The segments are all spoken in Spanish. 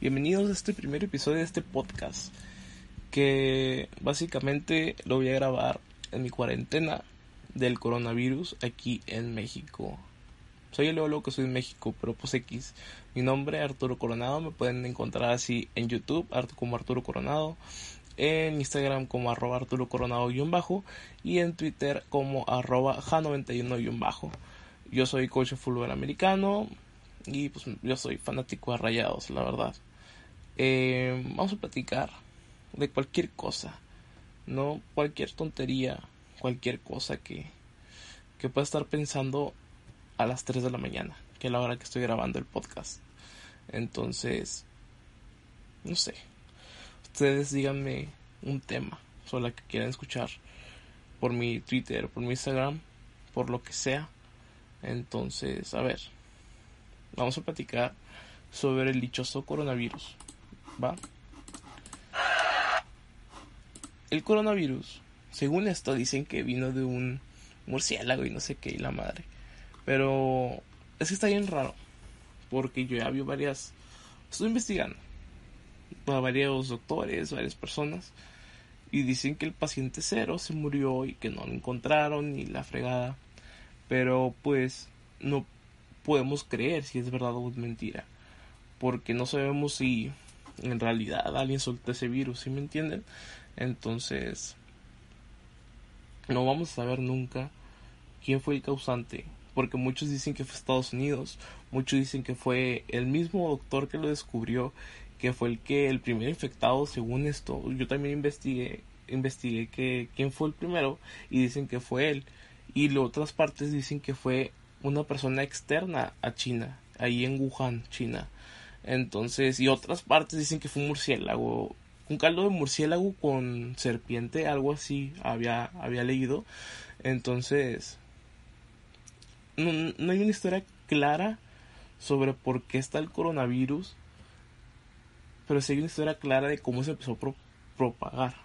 Bienvenidos a este primer episodio de este podcast que básicamente lo voy a grabar en mi cuarentena del coronavirus aquí en México. Soy el Lolo que soy en México, pero pues X. Mi nombre es Arturo Coronado, me pueden encontrar así en YouTube como Arturo Coronado, en Instagram como arroba Arturo Coronado-bajo y en Twitter como arroba J91-bajo. Yo soy coach de fútbol americano y pues yo soy fanático de rayados, la verdad. Eh, vamos a platicar de cualquier cosa, no cualquier tontería, cualquier cosa que, que pueda estar pensando a las 3 de la mañana, que es la hora que estoy grabando el podcast. Entonces, no sé, ustedes díganme un tema sobre el que quieran escuchar por mi Twitter, por mi Instagram, por lo que sea. Entonces, a ver, vamos a platicar sobre el dichoso coronavirus. ¿Va? El coronavirus, según esto, dicen que vino de un murciélago y no sé qué, y la madre. Pero es que está bien raro, porque yo ya vi varias. Estoy investigando a varios doctores, varias personas, y dicen que el paciente cero se murió y que no lo encontraron ni la fregada. Pero pues no podemos creer si es verdad o es mentira, porque no sabemos si en realidad alguien soltó ese virus, ¿sí me entienden? Entonces, no vamos a saber nunca quién fue el causante, porque muchos dicen que fue Estados Unidos, muchos dicen que fue el mismo doctor que lo descubrió, que fue el que el primer infectado según esto. Yo también investigué, investigué que quién fue el primero y dicen que fue él. Y las otras partes dicen que fue una persona externa a China, ahí en Wuhan, China. Entonces, y otras partes dicen que fue un murciélago, un caldo de murciélago con serpiente, algo así había, había leído. Entonces, no, no hay una historia clara sobre por qué está el coronavirus, pero sí hay una historia clara de cómo se empezó a propagar.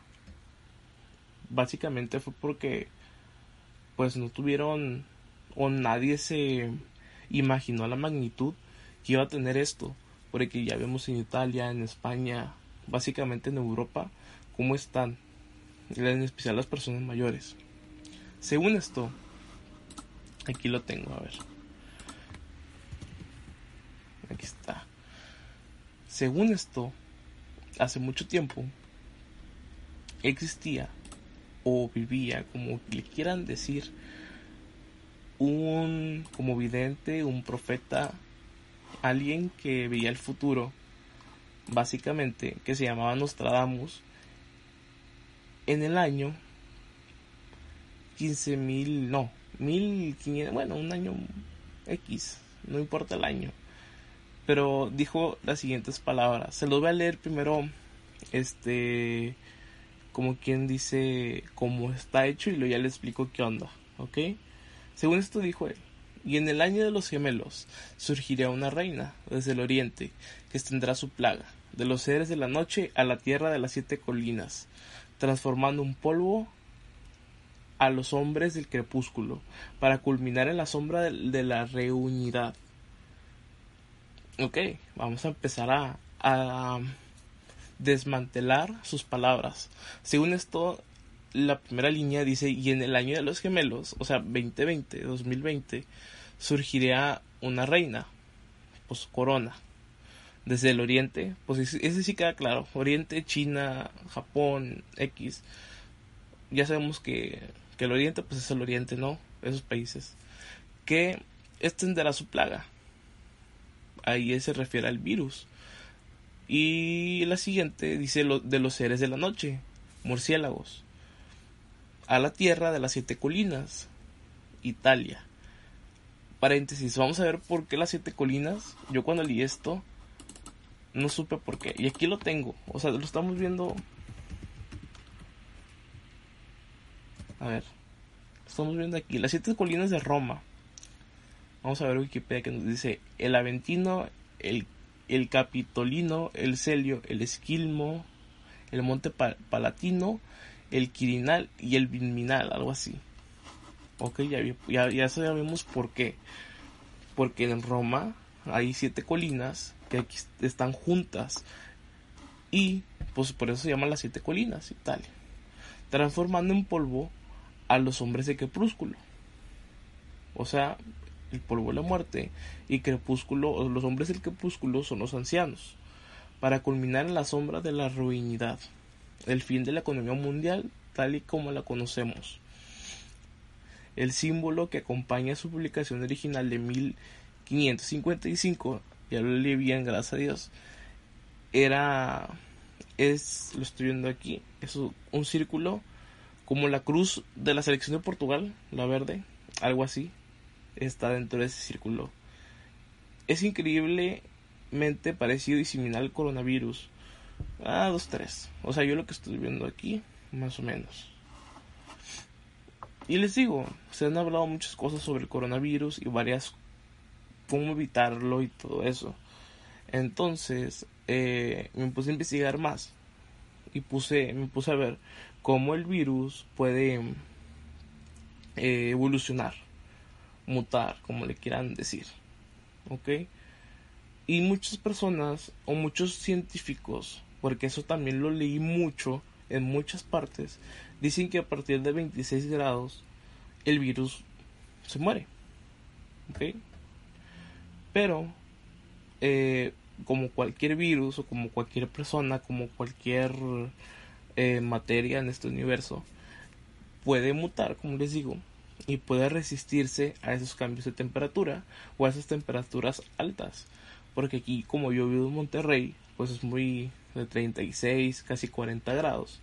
Básicamente fue porque, pues no tuvieron, o nadie se imaginó la magnitud que iba a tener esto porque ya vemos en Italia, en España, básicamente en Europa, cómo están, en especial las personas mayores. Según esto, aquí lo tengo, a ver. Aquí está. Según esto, hace mucho tiempo existía o vivía, como le quieran decir, un como vidente, un profeta alguien que veía el futuro, básicamente, que se llamaba Nostradamus, en el año 15.000, no, 1500, bueno, un año X, no importa el año. Pero dijo las siguientes palabras. Se los voy a leer primero, este, como quien dice cómo está hecho y luego ya le explico qué onda, ¿ok? Según esto dijo él. Y en el año de los gemelos surgirá una reina desde el oriente, que extenderá su plaga, de los seres de la noche a la tierra de las siete colinas, transformando un polvo a los hombres del crepúsculo, para culminar en la sombra de, la reunidad. Ok, vamos a empezar a desmantelar sus palabras. Según esto, la primera línea dice, y en el año de los gemelos, o sea, 2020, 2020, surgiría una reina, pues corona. Desde el oriente, pues ese sí queda claro, oriente, China, Japón, X. Ya sabemos que, que el oriente, pues es el oriente, ¿no? Esos países. Que extenderá su plaga. Ahí se refiere al virus. Y la siguiente dice lo, de los seres de la noche, murciélagos. A la tierra de las siete colinas, Italia paréntesis, vamos a ver por qué las siete colinas. Yo cuando leí esto, no supe por qué. Y aquí lo tengo. O sea, lo estamos viendo. A ver. Estamos viendo aquí. Las siete colinas de Roma. Vamos a ver Wikipedia que nos dice el Aventino, el, el Capitolino, el Celio, el Esquilmo, el Monte Palatino, el Quirinal y el Viminal, algo así. Ok, ya, ya, ya sabemos por qué. Porque en Roma hay siete colinas que aquí están juntas. Y pues por eso se llaman las siete colinas, Italia. Transformando en polvo a los hombres de crepúsculo. O sea, el polvo de la muerte y crepúsculo, los hombres del crepúsculo son los ancianos. Para culminar en la sombra de la ruinidad. El fin de la economía mundial tal y como la conocemos. El símbolo que acompaña su publicación original de 1555, ya lo leí bien, gracias a Dios, era, es, lo estoy viendo aquí, es un círculo como la cruz de la selección de Portugal, la verde, algo así, está dentro de ese círculo. Es increíblemente parecido y similar al coronavirus. Ah, dos, tres. O sea, yo lo que estoy viendo aquí, más o menos. Y les digo, se han hablado muchas cosas sobre el coronavirus y varias cómo evitarlo y todo eso. Entonces, eh, me puse a investigar más y puse, me puse a ver cómo el virus puede eh, evolucionar, mutar, como le quieran decir. ¿Ok? Y muchas personas o muchos científicos, porque eso también lo leí mucho en muchas partes, dicen que a partir de 26 grados el virus se muere. ¿Ok? Pero, eh, como cualquier virus o como cualquier persona, como cualquier eh, materia en este universo, puede mutar, como les digo, y puede resistirse a esos cambios de temperatura o a esas temperaturas altas. Porque aquí, como yo vivo en Monterrey, pues es muy de 36, casi 40 grados.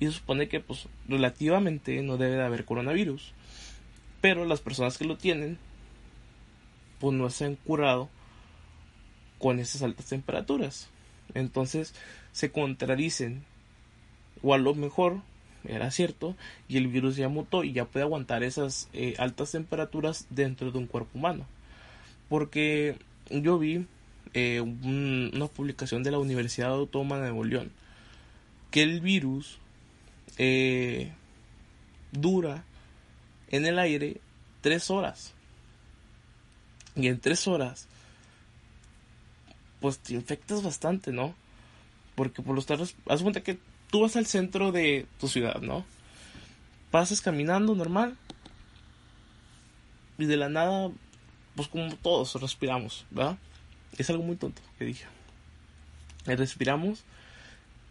Y se supone que, pues, relativamente no debe de haber coronavirus. Pero las personas que lo tienen, pues no se han curado con esas altas temperaturas. Entonces se contradicen o a lo mejor era cierto y el virus ya mutó y ya puede aguantar esas eh, altas temperaturas dentro de un cuerpo humano porque yo vi eh, una publicación de la Universidad Autónoma de Nuevo que el virus eh, dura en el aire tres horas y en tres horas pues te infectas bastante no porque por los tardes haz cuenta que tú vas al centro de tu ciudad, ¿no? Pasas caminando normal y de la nada, pues como todos respiramos, ¿verdad? Es algo muy tonto que dije. Respiramos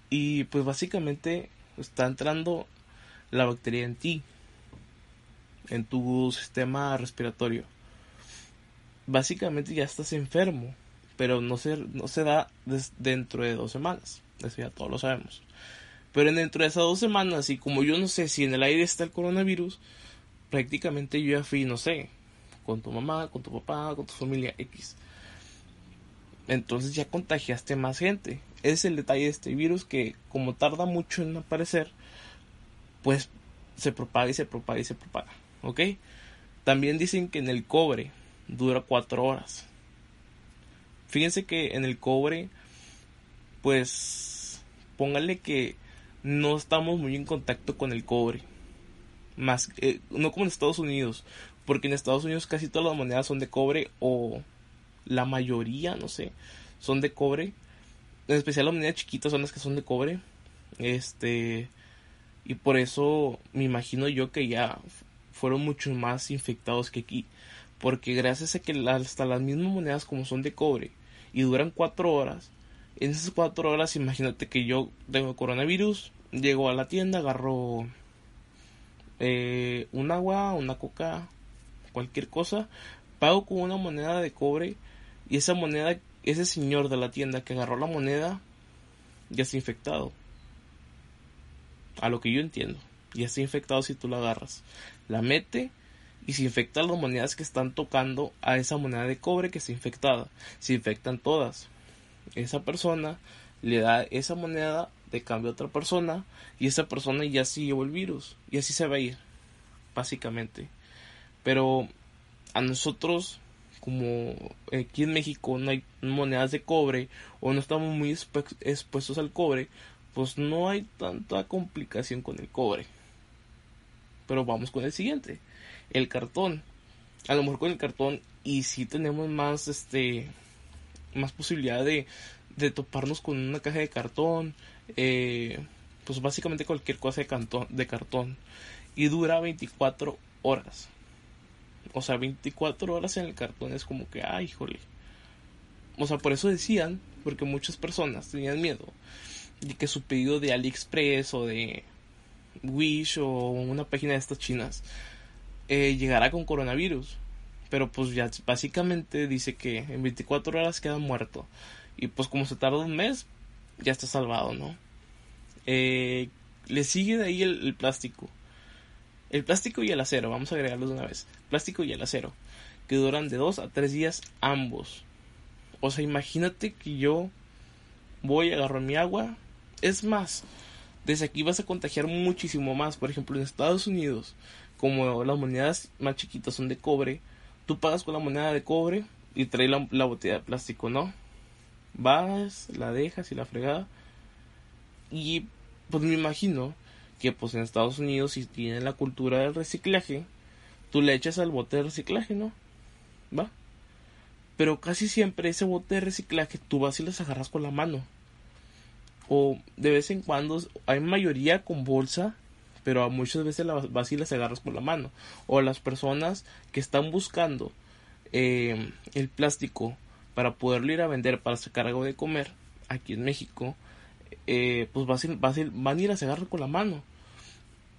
y pues básicamente está entrando la bacteria en ti, en tu sistema respiratorio. Básicamente ya estás enfermo, pero no se, no se da dentro de dos semanas. Eso ya todos lo sabemos. Pero dentro de esas dos semanas, y como yo no sé si en el aire está el coronavirus, prácticamente yo ya fui, no sé, con tu mamá, con tu papá, con tu familia X. Entonces ya contagiaste más gente. Ese es el detalle de este virus que como tarda mucho en aparecer, pues se propaga y se propaga y se propaga. ¿Ok? También dicen que en el cobre dura cuatro horas. Fíjense que en el cobre, pues póngale que no estamos muy en contacto con el cobre. Más, eh, no como en Estados Unidos, porque en Estados Unidos casi todas las monedas son de cobre o la mayoría, no sé, son de cobre. En especial las monedas chiquitas son las que son de cobre. Este, y por eso me imagino yo que ya fueron mucho más infectados que aquí. Porque gracias a que hasta las mismas monedas como son de cobre y duran cuatro horas, en esas cuatro horas imagínate que yo tengo coronavirus, llego a la tienda, agarro eh, un agua, una coca, cualquier cosa, pago con una moneda de cobre y esa moneda, ese señor de la tienda que agarró la moneda, ya está infectado. A lo que yo entiendo, ya está infectado si tú la agarras. La mete y se infectan las monedas que están tocando a esa moneda de cobre que está infectada. Se infectan todas. Esa persona le da esa moneda de cambio a otra persona y esa persona ya sí llevó el virus y así se va a ir básicamente pero a nosotros como aquí en México no hay monedas de cobre o no estamos muy expuestos al cobre pues no hay tanta complicación con el cobre pero vamos con el siguiente el cartón a lo mejor con el cartón y si tenemos más este más posibilidad de, de toparnos con una caja de cartón, eh, pues básicamente cualquier cosa de, cartón, de cartón. Y dura 24 horas. O sea, 24 horas en el cartón es como que, ay, híjole. O sea, por eso decían, porque muchas personas tenían miedo de que su pedido de AliExpress o de Wish o una página de estas chinas eh, llegará con coronavirus. Pero pues ya básicamente dice que en 24 horas queda muerto. Y pues como se tarda un mes, ya está salvado, ¿no? Eh, le sigue de ahí el, plástico. El plástico y el acero, vamos a agregarlos de una vez. Plástico y el acero, que duran de 2 a 3 días ambos. O sea, imagínate que yo voy, a agarrar mi agua. Es más, desde aquí vas a contagiar muchísimo más. Por ejemplo, en Estados Unidos, como las monedas más chiquitas son de cobre, tú pagas con la moneda de cobre y traes la, la botella de plástico, ¿no? Vas, la dejas y la fregada. Y pues me imagino que pues en Estados Unidos si tienen la cultura del reciclaje, tú le echas al bote de reciclaje, ¿no? ¿Va? Pero casi siempre ese bote de reciclaje tú vas y les agarras con la mano. O de vez en cuando hay mayoría con bolsa, pero muchas veces las vas y las agarras con la mano. O las personas que están buscando eh, el plástico para poderlo ir a vender para sacar algo de comer aquí en México, eh, pues van a ir a se con la mano.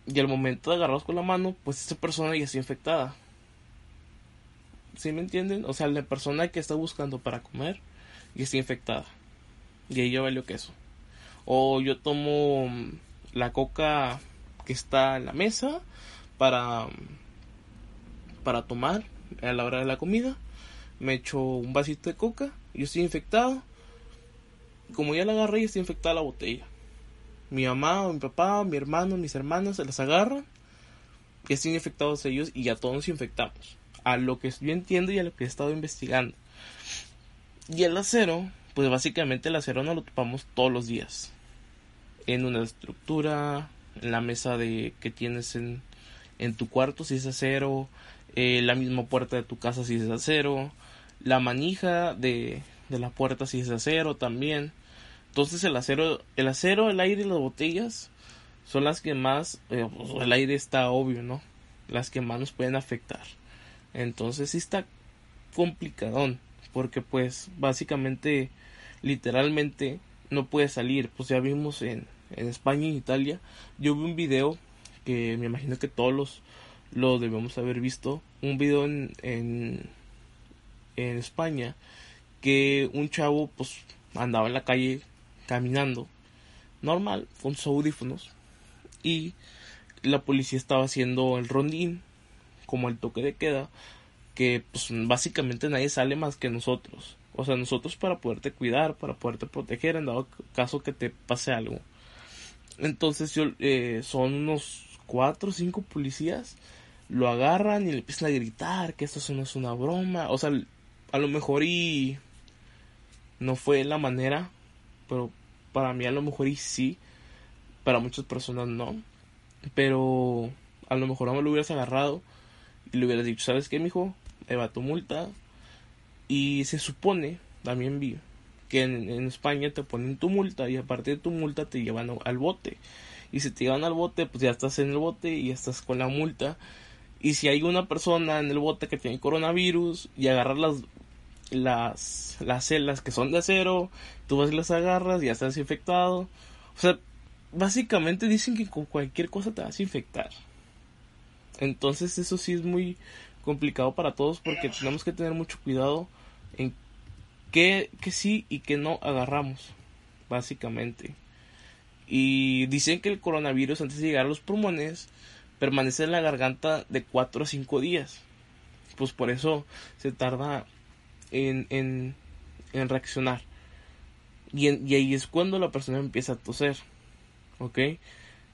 Y al momento de agarrarlos con la mano, pues esta persona ya está infectada. ¿Sí me entienden? O sea, la persona que está buscando para comer y está infectada. Y ahí ya valió queso. O yo tomo la coca que está en la mesa para, para tomar a la hora de la comida. Me echo un vasito de coca. Yo estoy infectado como ya la agarré, y está infectada la botella. Mi mamá, o mi papá, mi hermano, mis hermanas se las agarran, y están infectados ellos y ya todos nos infectamos. A lo que yo entiendo y a lo que he estado investigando. Y el acero, pues básicamente el acero no lo topamos todos los días. En una estructura, en la mesa de que tienes en, en tu cuarto si es acero, eh, la misma puerta de tu casa si es acero, la manija de, de la puerta si es acero también. Entonces el acero, el acero, el aire y las botellas son las que más, eh, pues, el aire está obvio, ¿no? Las que más nos pueden afectar. Entonces sí está complicadón, porque pues básicamente, literalmente no puede salir. Pues ya vimos en, en España y en Italia, yo vi un video que me imagino que todos los lo debemos haber visto, un video en, en, en España que un chavo pues andaba en la calle caminando normal con sus audífonos y la policía estaba haciendo el rondín como el toque de queda que pues básicamente nadie sale más que nosotros. O sea nosotros para poderte cuidar para poderte proteger en dado caso que te pase algo. Entonces yo eh, son unos cuatro o cinco policías lo agarran y le empiezan a gritar que esto no es una broma. O sea a lo mejor y no fue la manera, pero para mí a lo mejor y sí, para muchas personas no. Pero a lo mejor no lo hubieras agarrado y le hubieras dicho, ¿sabes qué, mijo? Ahí va tu multa. Y se supone, también vi, que en, España te ponen tu multa y aparte de tu multa te llevan al bote. Y si te llevan al bote, pues ya estás en el bote y estás con la multa. Y si hay una persona en el bote que tiene coronavirus y agarrar las las, las celdas que son de acero, tú vas y las agarras, ya estás infectado. O sea, básicamente dicen que con cualquier cosa te vas a infectar. Entonces eso sí es muy complicado para todos porque tenemos que tener mucho cuidado en qué, que sí y qué no agarramos, básicamente. Y dicen que el coronavirus antes de llegar a los pulmones permanece en la garganta de 4 a 5 días. Pues por eso se tarda en, en, en reaccionar. Y, y, ahí es cuando la persona empieza a toser, ¿ok?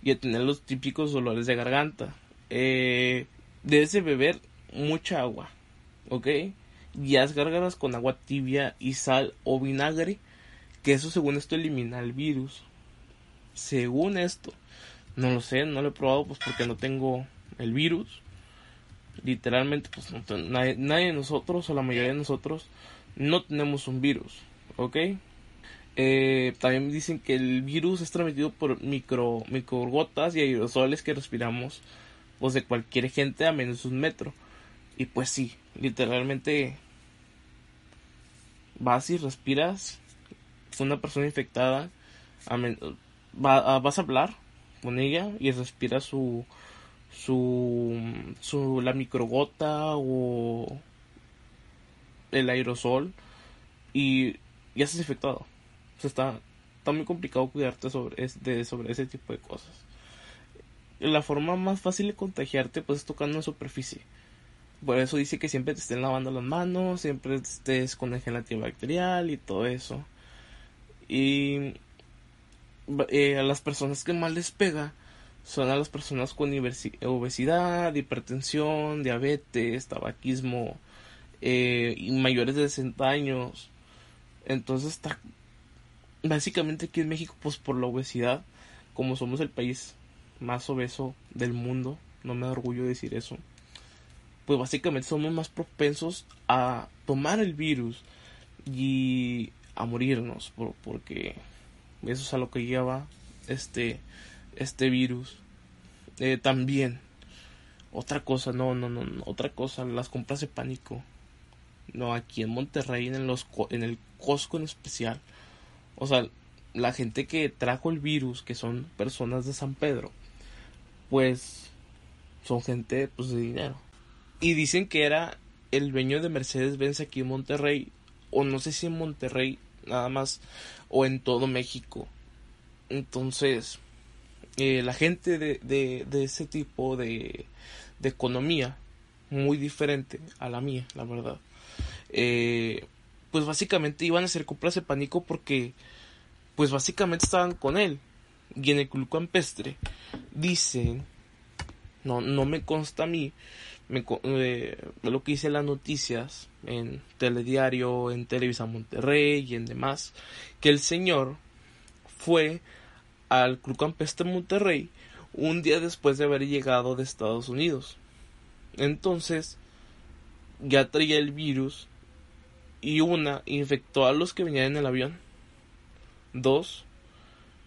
Y a tener los típicos dolores de garganta. Eh, debes de beber mucha agua, ¿ok? Y haz gárgaras con agua tibia y sal o vinagre, que eso según esto elimina el virus. Según esto, no lo sé, no lo he probado pues porque no tengo el virus literalmente pues nadie, de nosotros o la mayoría de nosotros no tenemos un virus, ¿ok? Eh, también dicen que el virus es transmitido por micro, microgotas y aerosoles que respiramos pues de cualquier gente a menos un metro. Y pues sí, literalmente vas y respiras una persona infectada, vas a hablar con ella y respira su, su, su, la microgota o el aerosol y ya estás infectado. O está, está muy complicado cuidarte sobre, de, sobre ese tipo de cosas. La forma más fácil de contagiarte pues es tocando en superficie. Por eso dice que siempre te estén lavando las manos, siempre estés con el gel antibacterial y todo eso. Y eh, a las personas que más les pega son a las personas con obesidad, hipertensión, diabetes, tabaquismo eh, y mayores de 60 años. Entonces está básicamente aquí en México pues por la obesidad, como somos el país más obeso del mundo, no me da orgullo decir eso. Pues básicamente somos más propensos a tomar el virus y a morirnos por, porque eso es a lo que lleva este este virus eh, también otra cosa no, no no otra cosa las compras de pánico no aquí en Monterrey en los en el Costco en especial o sea la gente que trajo el virus que son personas de San Pedro pues son gente pues de dinero y dicen que era el dueño de Mercedes Benz aquí en Monterrey o no sé si en Monterrey nada más o en todo México. Entonces, eh, la gente de, de, ese tipo de, de, economía, muy diferente a la mía, la verdad, eh, pues básicamente iban a hacer compras de pánico porque, pues básicamente estaban con él. Y en el club campestre dicen, no, no me consta a mí, me, eh, lo que hice las noticias en Telediario, en Televisa Monterrey y en demás, que el señor fue al Club Campestre Monterrey un día después de haber llegado de Estados Unidos. Entonces, ya traía el virus y una, infectó a los que venían en el avión. Dos,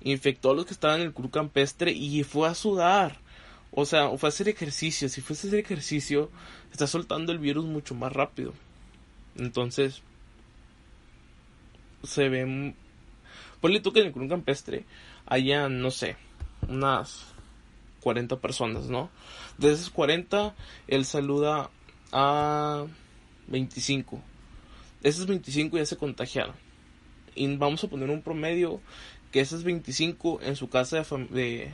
infectó a los que estaban en el Club Campestre y fue a sudar o sea, fue a hacer ejercicio. Si fuese a hacer ejercicio, está soltando el virus mucho más rápido. Entonces, se ve. Ponle tú que en el club campestre haya, no sé, unas 40 personas, ¿no? De esas 40, él saluda a 25. Esas 25 ya se contagiaron. Y vamos a poner un promedio que esas 25 en su casa de,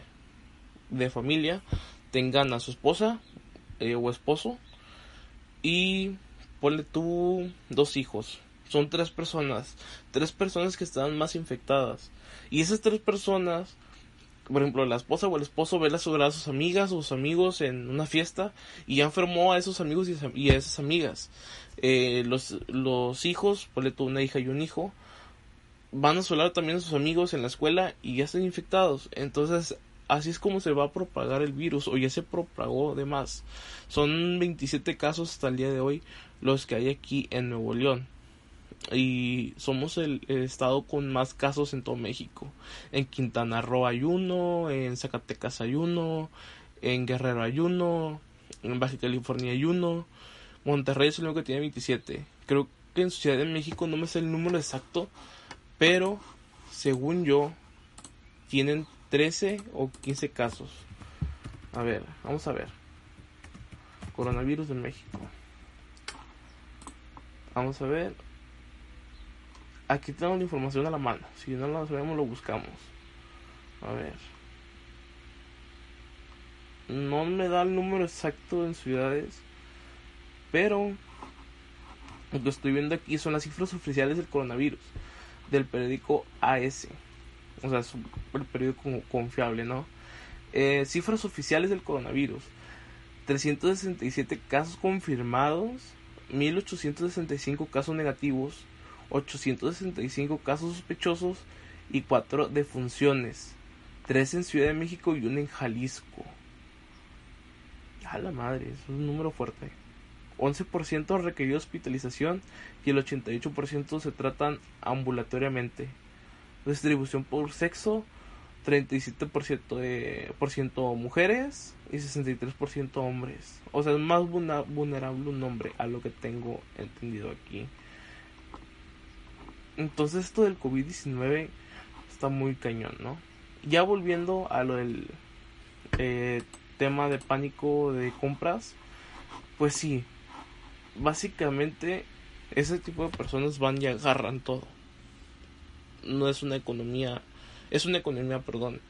de familia tengan a su esposa eh, o esposo y ponle tú dos hijos. Son tres personas, tres personas que están más infectadas. Y esas tres personas, por ejemplo, la esposa o el esposo ve a, sus amigas o sus amigos en una fiesta y ya enfermó a esos amigos y a esas amigas. Eh, los, los hijos, ponle tú una hija y un hijo, van a solar también a sus amigos en la escuela y ya están infectados. Entonces así es como se va a propagar el virus o ya se propagó de más. Son 27 casos hasta el día de hoy los que hay aquí en Nuevo León. Y somos el, estado con más casos en todo México. En Quintana Roo hay uno, en Zacatecas hay uno, en Guerrero hay uno, en Baja California hay uno. Monterrey es el único que tiene 27. Creo que en Ciudad de México no me sé el número exacto, pero según yo tienen 13 o 15 casos. A ver, vamos a ver. Coronavirus en México. Vamos a ver. Aquí tenemos la información a la mano. Si no la sabemos, lo buscamos. A ver. No me da el número exacto en ciudades. Pero lo que estoy viendo aquí son las cifras oficiales del coronavirus. Del periódico AS o sea, es un periódico confiable, ¿no? Eh, cifras oficiales del coronavirus. 367 casos confirmados, 1865 casos negativos, 865 casos sospechosos y 4 defunciones. 3 en Ciudad de México y 1 en Jalisco. A la madre, es un número fuerte. 11% requirió hospitalización y el 88% se tratan ambulatoriamente. Distribución por sexo, 37% de, por ciento mujeres y 63% hombres. O sea, es más vulnerable un hombre a lo que tengo entendido aquí. Entonces esto del COVID-19 está muy cañón, ¿no? Ya volviendo a lo del eh, tema de pánico de compras, pues sí, básicamente ese tipo de personas van y agarran todo. No es una economía, es una economía, perdón,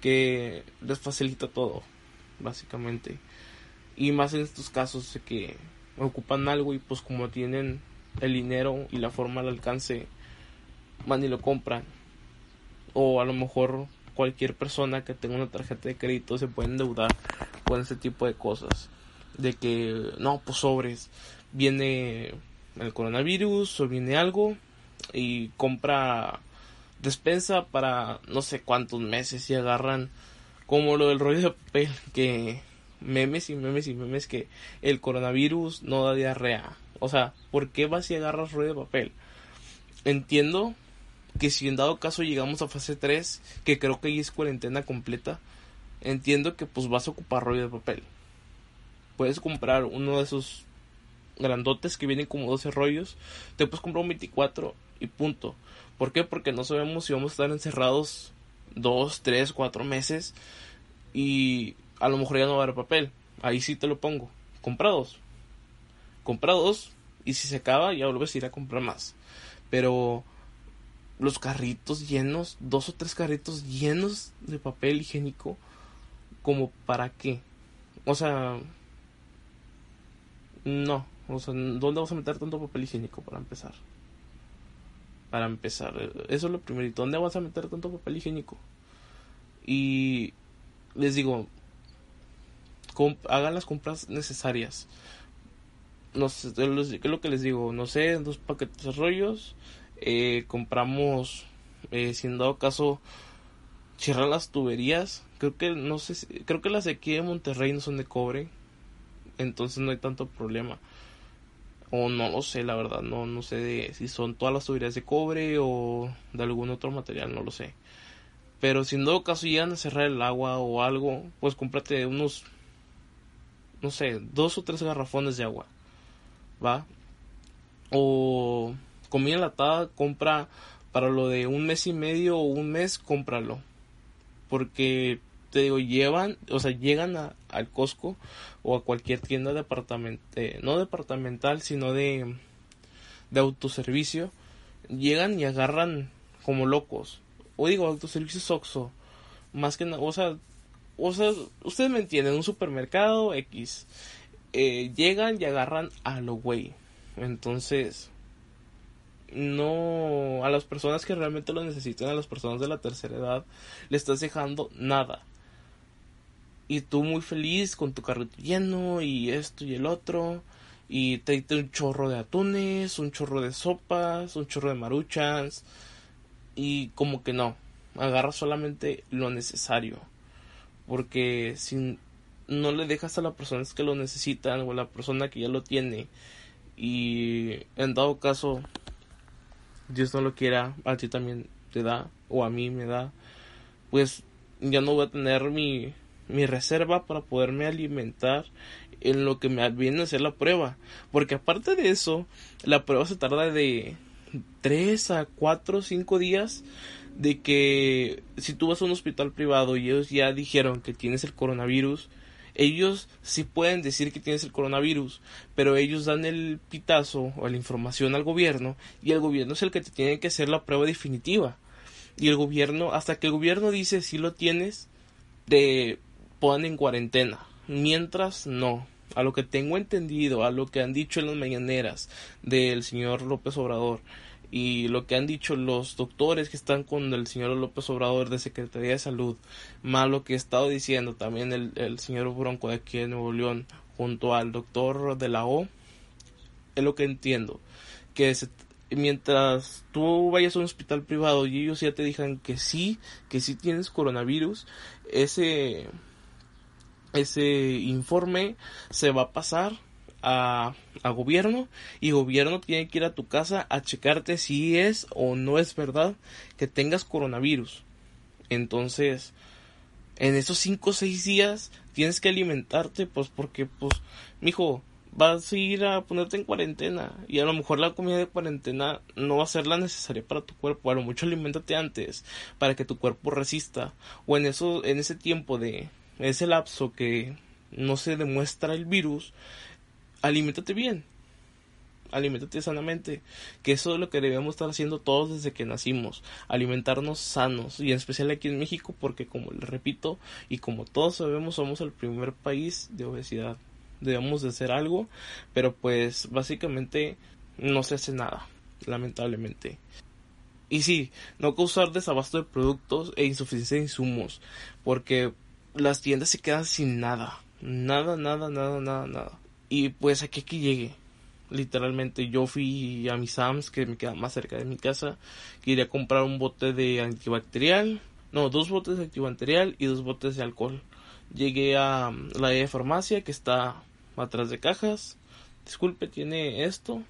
que les facilita todo, básicamente. Y más en estos casos de que ocupan algo y pues como tienen el dinero y la forma al alcance, van y lo compran. O a lo mejor cualquier persona que tenga una tarjeta de crédito se puede endeudar con ese tipo de cosas. De que, no, pues sobres, viene el coronavirus o viene algo y compra despensa para no sé cuántos meses y agarran como lo del rollo de papel que memes y memes y memes que el coronavirus no da diarrea. O sea, ¿por qué vas y agarras rollo de papel? Entiendo que si en dado caso llegamos a fase 3, que creo que ahí es cuarentena completa, entiendo que pues vas a ocupar rollo de papel. Puedes comprar uno de esos grandotes que vienen como 12 rollos, te puedes comprar un 24 y punto. ¿Por qué? Porque no sabemos si vamos a estar encerrados 2, 3, 4 meses y a lo mejor ya no va a haber papel. Ahí sí te lo pongo. Compra dos. Compra dos y si se acaba ya vuelves a ir a comprar más. Pero los carritos llenos, dos o tres carritos llenos de papel higiénico, como para qué? O sea, no, o sea, ¿dónde vas a meter tanto papel higiénico para empezar? Para empezar, eso es lo primerito, ¿dónde vas a meter tanto papel higiénico? Y les digo, hagan las compras necesarias. No sé, ¿qué es lo que les digo? No sé, dos paquetes de rollos, eh, compramos, eh, si en dado caso, cierran las tuberías. Creo que, no sé, creo que las de aquí de Monterrey no son de cobre, entonces no hay tanto problema. O no lo sé, la verdad, no, no sé de, si son todas las tuberías de cobre o de algún otro material, no lo sé. Pero si en dado caso llegan a cerrar el agua o algo, pues cómprate unos, no sé, dos o tres garrafones de agua, ¿va? O comida enlatada, compra para lo de un mes y medio o un mes, cómpralo. Porque te digo, llevan, o sea, llegan a, al Costco o a cualquier tienda departamental, eh, no departamental, sino de, de autoservicio, llegan y agarran como locos. O digo, autoservicio Oxxo, más que nada, o sea, o sea, ustedes me entienden, un supermercado X, eh, llegan y agarran a lo güey. Entonces, no a las personas que realmente lo necesitan, a las personas de la tercera edad, le estás dejando nada. Y tú muy feliz con tu carrito lleno y esto y el otro. Y te diste un chorro de atunes, un chorro de sopas, un chorro de maruchans. Y como que no, agarra solamente lo necesario. Porque si no le dejas a las personas que lo necesitan o a la persona que ya lo tiene y en dado caso Dios no lo quiera, a ti también te da, o a mí me da, pues ya no voy a tener mi, mi reserva para poderme alimentar en lo que me viene a hacer la prueba. Porque aparte de eso, la prueba se tarda de 3 a 4 o 5 días de que si tú vas a un hospital privado y ellos ya dijeron que tienes el coronavirus, ellos sí pueden decir que tienes el coronavirus, pero ellos dan el pitazo o la información al gobierno y el gobierno es el que te tiene que hacer la prueba definitiva. Y el gobierno, hasta que el gobierno dice si lo tienes, te ponen en cuarentena. Mientras no. A lo que tengo entendido, a lo que han dicho en las mañaneras del señor López Obrador, y lo que han dicho los doctores que están con el señor López Obrador de Secretaría de Salud, más lo que ha estado diciendo también el, señor Bronco de aquí en Nuevo León junto al doctor de la O, es lo que entiendo, que mientras tú vayas a un hospital privado y ellos ya te digan que sí, que sí tienes coronavirus, ese ese informe se va a pasar a, a gobierno y gobierno tiene que ir a tu casa a checarte si es o no es verdad que tengas coronavirus. Entonces, en esos 5 o 6 días tienes que alimentarte, pues porque, pues, mijo, vas a ir a ponerte en cuarentena y a lo mejor la comida de cuarentena no va a ser la necesaria para tu cuerpo, a lo mucho alimentate antes para que tu cuerpo resista o en eso en ese tiempo de ese lapso que no se demuestra el virus, alimentate bien. Alimentate sanamente, que eso es lo que debemos estar haciendo todos desde que nacimos, alimentarnos sanos, y en especial aquí en México, porque como les repito, y como todos sabemos, somos el primer país de obesidad debemos de hacer algo, pero pues básicamente no se hace nada, lamentablemente. Y sí, no causar desabasto de productos e insuficiencia de insumos, porque las tiendas se quedan sin nada, nada, nada, nada, nada, nada. Y pues aquí que llegue, literalmente yo fui a mi Sam's que me queda más cerca de mi casa, quería comprar un bote de antibacterial, no, dos botes de antibacterial y dos botes de alcohol. Llegué a la de farmacia que está atrás de cajas. Disculpe, tiene esto.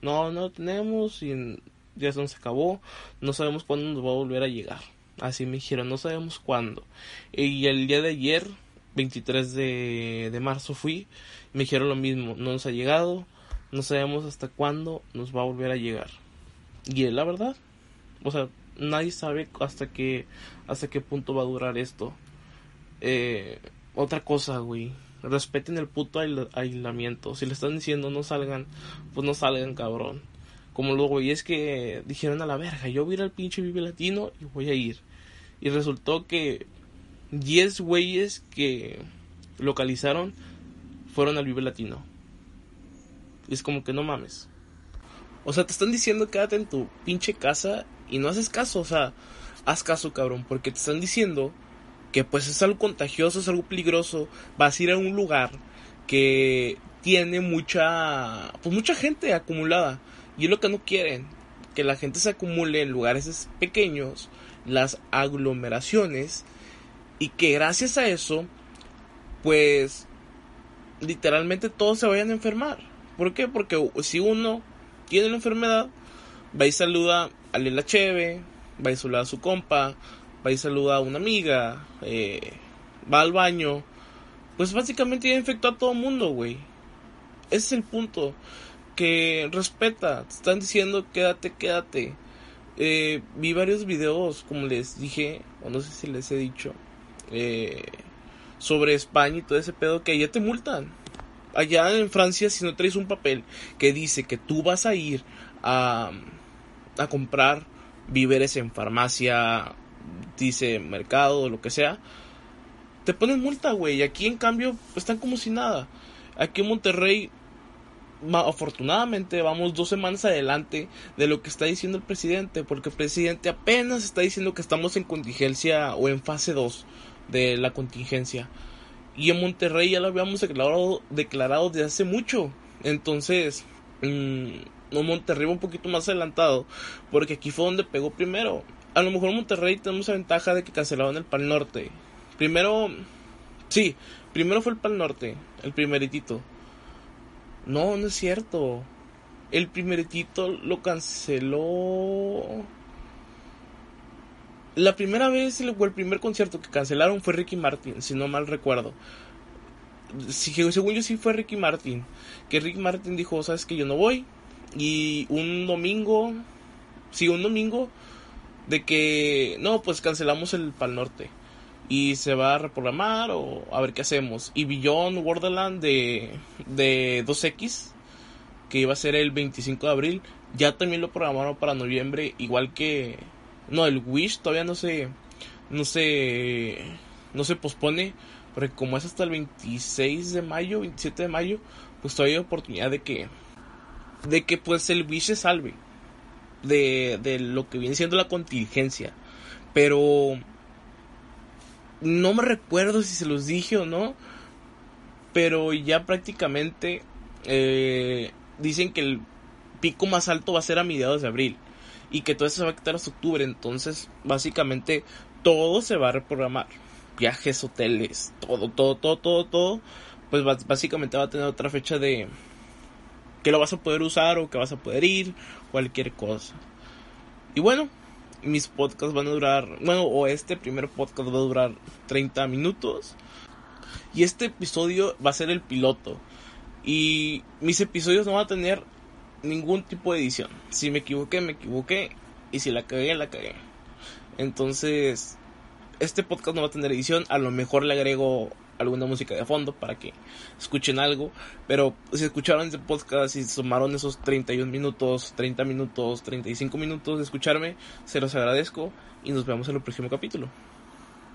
No, no tenemos y ya se nos acabó. No sabemos cuándo nos va a volver a llegar. Así me dijeron, no sabemos cuándo. Y el día de ayer, 23 de, de marzo fui, me dijeron lo mismo, no nos ha llegado, no sabemos hasta cuándo nos va a volver a llegar. Y es la verdad. O sea, nadie sabe hasta qué, hasta qué punto va a durar esto. Eh, otra cosa, güey respeten el puto aislamiento. Si le están diciendo no salgan, pues no salgan, cabrón. Como los güeyes que dijeron a la verga, yo voy a ir al pinche Vive Latino y voy a ir. Y resultó que 10 güeyes que localizaron fueron al Vive Latino. Es como que no mames. O sea, te están diciendo quédate en tu pinche casa y no haces caso. O sea, haz caso, cabrón. Porque te están diciendo que pues es algo contagioso, es algo peligroso, vas a ir a un lugar que tiene mucha, pues mucha gente acumulada. Y es lo que no quieren, que la gente se acumule en lugares pequeños, las aglomeraciones, y que gracias a eso, pues literalmente todos se vayan a enfermar. ¿Por qué? Porque si uno tiene la enfermedad, va y saluda a la cheve, va y saluda a su compa, va y saluda a una amiga, eh, va al baño, pues básicamente ya infectó a todo mundo, güey. Ese es el punto. Que respeta, te están diciendo quédate, quédate. Eh, vi varios videos, como les dije, o no sé si les he dicho, eh, sobre España y todo ese pedo que allá te multan. Allá en Francia, si no traes un papel que dice que tú vas a ir a, a comprar víveres en farmacia dice mercado lo que sea, te ponen multa, güey. Y aquí en cambio están como si nada. Aquí en Monterrey, afortunadamente, vamos dos semanas adelante de lo que está diciendo el presidente, porque el presidente apenas está diciendo que estamos en contingencia o en fase 2 de la contingencia. Y en Monterrey ya lo habíamos declarado, declarado desde hace mucho. Entonces, mmm, Monterrey va un poquito más adelantado, porque aquí fue donde pegó primero a lo mejor Monterrey tenemos la ventaja de que cancelaron el Pal Norte. Primero, sí, primero fue el Pal Norte, el primeritito. No, no es cierto. El primeritito lo canceló. La primera vez o el primer concierto que cancelaron fue Ricky Martin, si no mal recuerdo. según yo sí fue Ricky Martin. Que Ricky Martin dijo, sabes que yo no voy. Y un domingo, sí, un domingo de que no, pues cancelamos el Pal Norte y se va a reprogramar o a ver qué hacemos. Y Beyond Wonderland de, de 2X, que iba a ser el 25 de abril, ya también lo programaron para noviembre, igual que no, el Wish todavía no se no se no se pospone, porque como es hasta el 26 de mayo, 27 de mayo, pues todavía hay oportunidad de que de que pues el Wish se salve de, de lo que viene siendo la contingencia. Pero no me recuerdo si se los dije o no. Pero ya prácticamente eh, dicen que el pico más alto va a ser a mediados de abril. Y que todo eso se va a quitar hasta octubre. Entonces, básicamente, todo se va a reprogramar. Viajes, hoteles, todo, todo, todo, todo, todo. Pues básicamente va a tener otra fecha de, que lo vas a poder usar o que vas a poder ir, cualquier cosa. Y bueno, mis podcasts van a durar, bueno, o este primer podcast va a durar 30 minutos. Y este episodio va a ser el piloto. Y mis episodios no van a tener ningún tipo de edición. Si me equivoqué, me equivoqué. Y si la cagué, la cagué. Entonces, este podcast no va a tener edición. A lo mejor le agrego alguna música de fondo para que escuchen algo. Pero si escucharon este podcast y sumaron esos 31 minutos, 30 minutos, 35 minutos de escucharme, se los agradezco y nos vemos en el próximo capítulo.